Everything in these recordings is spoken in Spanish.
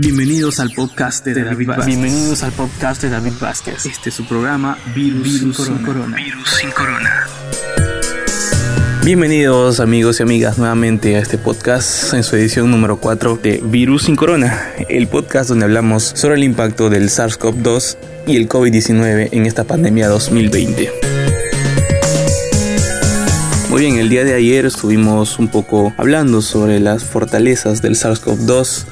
Bienvenidos al podcast de David Vázquez. Bienvenidos al podcast de David Vázquez. Este es su programa Virus, sin, corona. Virus sin corona. Bienvenidos amigos y amigas nuevamente a este podcast en su edición número 4 de Virus sin Corona, el podcast donde hablamos sobre el impacto del SARS-CoV-2 y el COVID-19 en esta pandemia 2020. Muy bien, el día de ayer estuvimos un poco hablando sobre las fortalezas del SARS-CoV-2,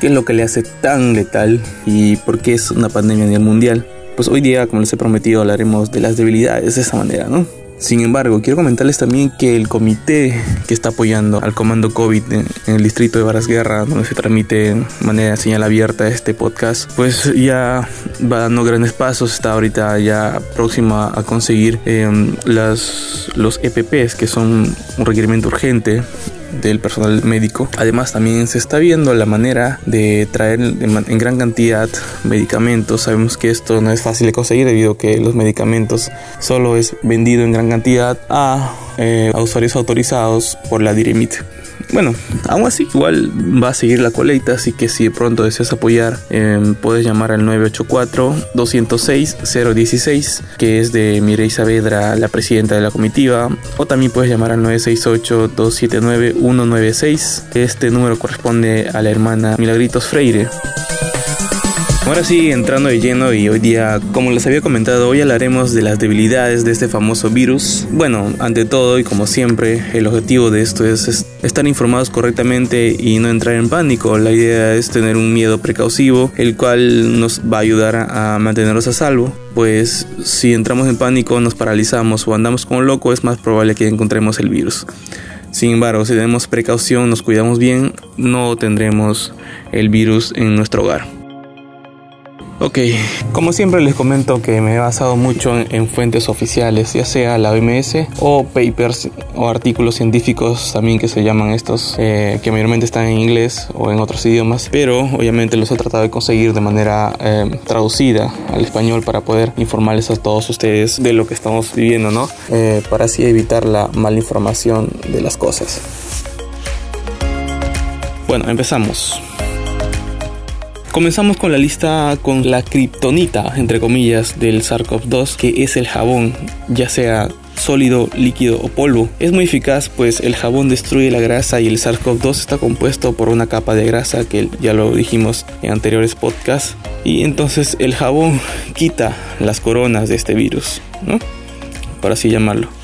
qué es lo que le hace tan letal y por qué es una pandemia a nivel mundial. Pues hoy día, como les he prometido, hablaremos de las debilidades de esa manera, ¿no? Sin embargo, quiero comentarles también que el comité que está apoyando al comando COVID en, el distrito de Varas Guerra, donde se transmite de manera señal abierta este podcast, pues ya va dando grandes pasos, está ahorita ya próxima a conseguir em, las, los EPPs, que son un requerimiento urgente del personal médico. Además también se está viendo la manera de traer en gran cantidad medicamentos. Sabemos que esto no es fácil de conseguir debido a que los medicamentos solo es vendido en gran cantidad a, eh, a usuarios autorizados por la Diremit. Bueno, aún así, igual va a seguir la colecta, así que si de pronto deseas apoyar, em, puedes llamar al 984-206-016, que es de Mireille Saavedra, la presidenta de la comitiva, o también puedes llamar al 968-279-196. Este número corresponde a la hermana Milagritos Freire. Ahora sí, entrando de lleno y hoy día, como les había comentado, hoy hablaremos de las debilidades de este famoso virus. Bueno, ante todo y como siempre, el objetivo de esto es, estar informados correctamente y no entrar en pánico. La idea es tener un miedo precausivo, el cual nos va a ayudar a mantenernos a salvo. Pues si entramos en pánico, nos paralizamos o andamos como loco, es más probable que encontremos el virus. Sin embargo, si tenemos precaución, nos cuidamos bien, no tendremos el virus en nuestro hogar. Ok, como siempre les comento que me he basado mucho en, fuentes oficiales, ya sea la OMS o papers o artículos científicos también que se llaman estos, eh, que mayormente están en inglés o en otros idiomas, pero obviamente los he tratado de conseguir de manera eh, traducida al español para poder informarles a todos ustedes de lo que estamos viviendo, ¿no? Eh, para así evitar la mala información de las cosas. Bueno, empezamos. Comenzamos con la lista con la kriptonita, entre comillas, del SARS-CoV-2, que es el jabón, ya sea sólido, líquido o polvo. Es muy eficaz pues el jabón destruye la grasa y el SARS-CoV-2 está compuesto por una capa de grasa que ya lo dijimos en anteriores podcasts. Y entonces el jabón quita las coronas de este virus, ¿no? Por así llamarlo.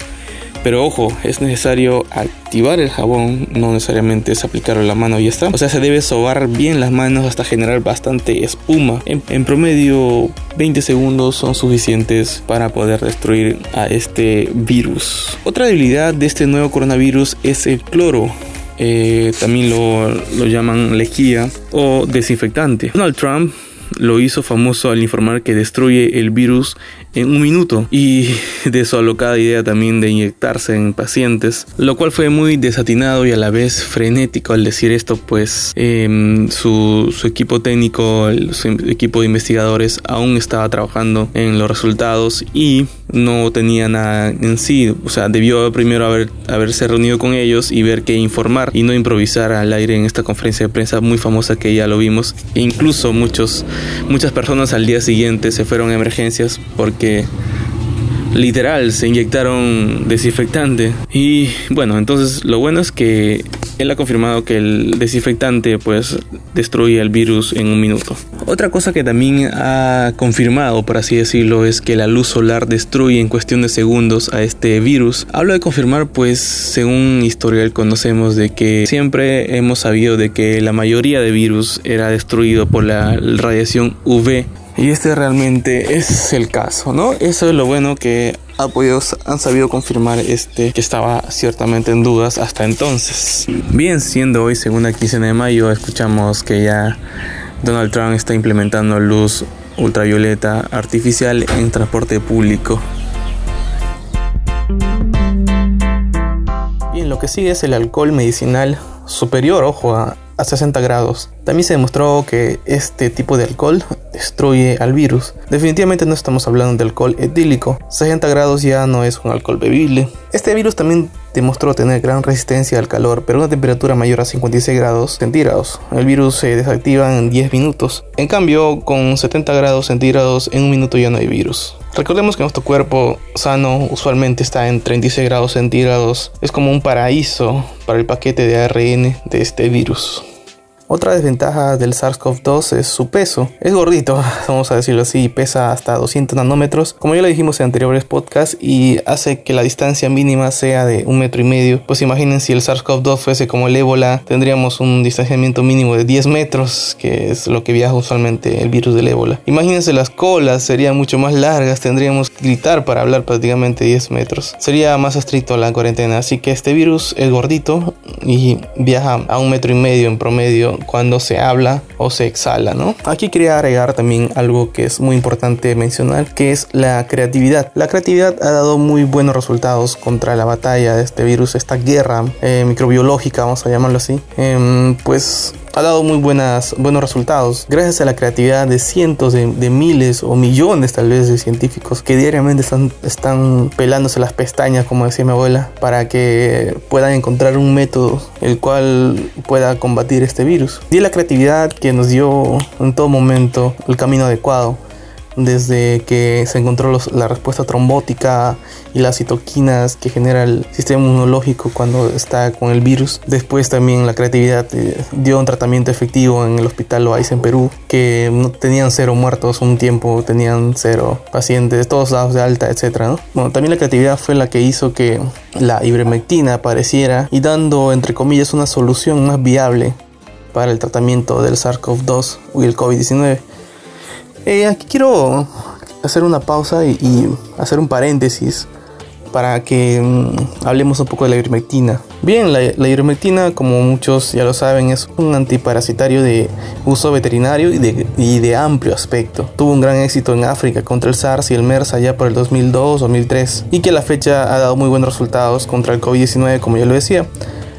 Pero ojo, es necesario activar el jabón, no necesariamente es aplicarlo en la mano y ya está. O sea, se debe sobar bien las manos hasta generar bastante espuma. En, promedio, 20 segundos son suficientes para poder destruir a este virus. Otra debilidad de este nuevo coronavirus es el cloro. Eh, también lo, lo llaman lejía o desinfectante. Donald Trump lo hizo famoso al informar que destruye el virus en un minuto y de su alocada idea también de inyectarse en pacientes, lo cual fue muy desatinado y a la vez frenético al decir esto, pues em, su, equipo técnico, su equipo de investigadores aún estaba trabajando en los resultados y no tenía nada en sí, o sea, debió primero haber, haberse reunido con ellos y ver qué informar y no improvisar al aire en esta conferencia de prensa muy famosa que ya lo vimos. E incluso muchos, muchas personas al día siguiente se fueron a emergencias porque literal se inyectaron desinfectante. Y bueno, entonces lo bueno es que él ha confirmado que el desinfectante pues destruye el virus en un minuto. Otra cosa que también ha confirmado, por así decirlo, es que la luz solar destruye en cuestión de segundos a este virus. Hablo de confirmar pues según historial conocemos de que siempre hemos sabido de que la mayoría de virus era destruido por la radiación UV y este realmente es el caso, ¿no? Eso es lo bueno que apoyos han sabido confirmar este que estaba ciertamente en dudas hasta entonces. Bien, siendo hoy segunda quincena de mayo, escuchamos que ya Donald Trump está implementando luz ultravioleta artificial en transporte público. Bien, lo que sigue es el alcohol medicinal superior, ojo, a a 60 grados. También se demostró que este tipo de alcohol destruye al virus. Definitivamente no estamos hablando de alcohol etílico. 60 grados ya no es un alcohol bebible. Este virus también demostró tener gran resistencia al calor, pero una temperatura mayor a 56 grados centígrados. El virus se desactiva en 10 minutos. En cambio, con 70 grados centígrados en un minuto ya no hay virus. Recordemos que nuestro cuerpo sano usualmente está en 36 grados centígrados. Es como un paraíso para el paquete de ARN de este virus. Otra desventaja del SARS-CoV-2 es su peso. Es gordito, vamos a decirlo así, pesa hasta 200 nanómetros, como ya lo dijimos en anteriores podcasts, y hace que la distancia mínima sea de un metro y medio. Pues imaginen si el SARS-CoV-2 fuese como el ébola, tendríamos un distanciamiento mínimo de 10 metros, que es lo que viaja usualmente el virus del ébola. Imagínense las colas, serían mucho más largas, tendríamos que gritar para hablar prácticamente 10 metros. Sería más estricto la cuarentena, así que este virus es gordito y viaja a un metro y medio en promedio cuando se habla o se exhala, ¿no? Aquí quería agregar también algo que es muy importante mencionar, que es la creatividad. La creatividad ha dado muy buenos resultados contra la batalla de este virus, esta guerra eh, microbiológica, vamos a llamarlo así. Em, pues ha dado muy buenas, buenos resultados. Gracias a la creatividad de cientos de, miles o millones tal vez de científicos que diariamente están, están pelándose las pestañas como decía mi abuela para que puedan encontrar un método el cual pueda combatir este virus. Y la creatividad que nos dio en todo momento el camino adecuado desde que se encontró la respuesta trombótica y las citoquinas que genera el sistema inmunológico cuando está con el virus. Después también la creatividad eh, dio un tratamiento efectivo en el hospital Loaiza en Perú, que no tenían cero muertos un tiempo, tenían cero pacientes, todos dados de alta, etc. Bueno, también la creatividad fue la que hizo que la ivermectina apareciera y dando, entre comillas, una solución más viable para el tratamiento del SARS-CoV-2 y el COVID-19. Eh, aquí quiero hacer una pausa y, hacer un paréntesis para que mm, hablemos un poco de la ivermectina. Bien, la, ivermectina, como muchos ya lo saben, es un antiparasitario de uso veterinario y de, y de, amplio aspecto. Tuvo un gran éxito en África contra el SARS y el MERS allá por el 2002-2003 y que a la fecha ha dado muy buenos resultados contra el COVID-19, como ya lo decía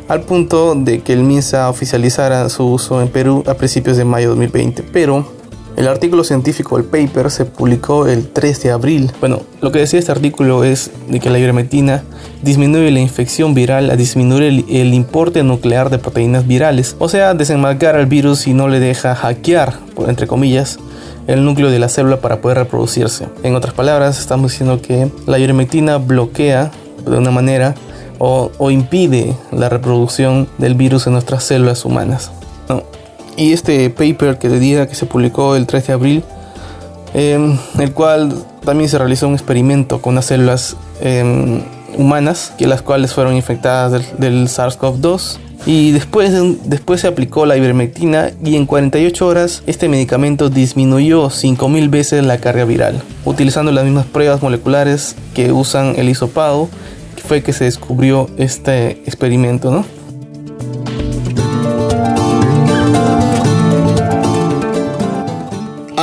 al punto de que el MINSA oficializara su uso en Perú a principios de mayo de 2020. Pero el artículo científico, el paper, se publicó el 3 de abril. Bueno, lo que decía este artículo es de que la ivermectina disminuye la infección viral a disminuir el, importe nuclear de proteínas virales, o sea, desenmarcar al virus y no le deja hackear, entre comillas, el núcleo de la célula para poder reproducirse. En otras palabras, estamos diciendo que la ivermectina bloquea de una manera o, o impide la reproducción del virus en nuestras células humanas. Y este paper que día que se publicó el 3 de abril, em, el cual también se realizó un experimento con unas células em, humanas, que las cuales fueron infectadas del, SARS-CoV-2. Y después, después se aplicó la ivermectina y en 48 horas este medicamento disminuyó 5000 veces la carga viral, utilizando las mismas pruebas moleculares que usan el hisopado, que fue que se descubrió este experimento, ¿no?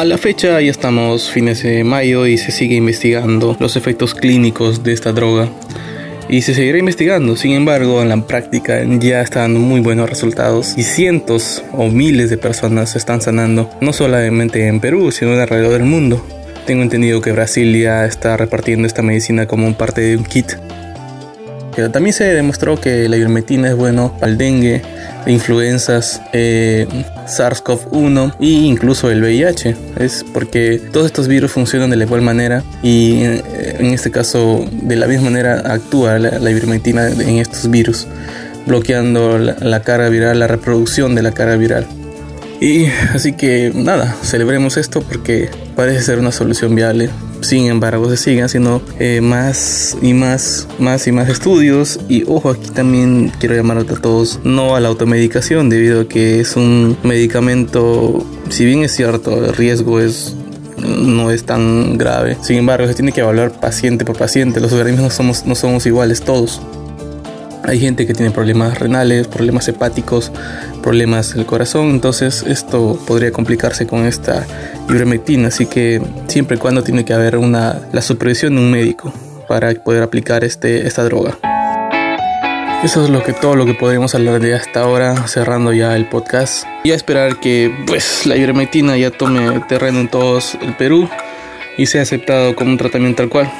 La fecha ya estamos fines de mayo y se sigue investigando los efectos clínicos de esta droga. Y se seguirá investigando, sin embargo, en la práctica ya están muy buenos resultados y cientos o miles de personas se están sanando, no solamente en Perú, sino alrededor del mundo. Tengo entendido que Brasil ya está repartiendo esta medicina como parte de un kit. Pero también se demostró que la ivermectina es bueno para el dengue, influencias eh, SARS-CoV-1 e incluso el VIH. Es porque todos estos virus funcionan de la igual manera y eh, en, este caso de la misma manera actúa la, ivermectina en estos virus, bloqueando la carga viral, la reproducción de la carga viral. Y así que nada, celebremos esto porque parece ser una solución viable. Sin embargo, se siguen haciendo eh, más y más, más y más estudios. Y ojo, aquí también quiero llamar a todos no a la automedicación, debido a que es un medicamento, si bien es cierto, el riesgo es no es tan grave. Sin embargo, se tiene que evaluar paciente por paciente. Los organismos no somos, no somos iguales todos. Hay gente que tiene problemas renales, problemas hepáticos, problemas del corazón, entonces esto podría complicarse con esta ivermectina, así que siempre y cuando tiene que haber una, la supervisión de un médico para poder aplicar este, esta droga. Eso es lo que todo lo que podríamos hablar de hasta ahora, cerrando ya el podcast. Y a esperar que pues la ivermectina ya tome terreno en todo el Perú y sea aceptado como un tratamiento tal cual.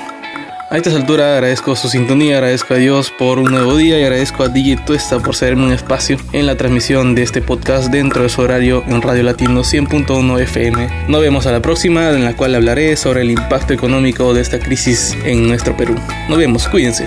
A esta altura agradezco su sintonía, agradezco a Dios por un nuevo día y agradezco a DJ Tuesta por cederme un espacio en la transmisión de este podcast dentro de su horario en Radio Latino 100.1 FM. Nos vemos a la próxima en la cual hablaré sobre el impacto económico de esta crisis en nuestro Perú. Nos vemos, cuídense.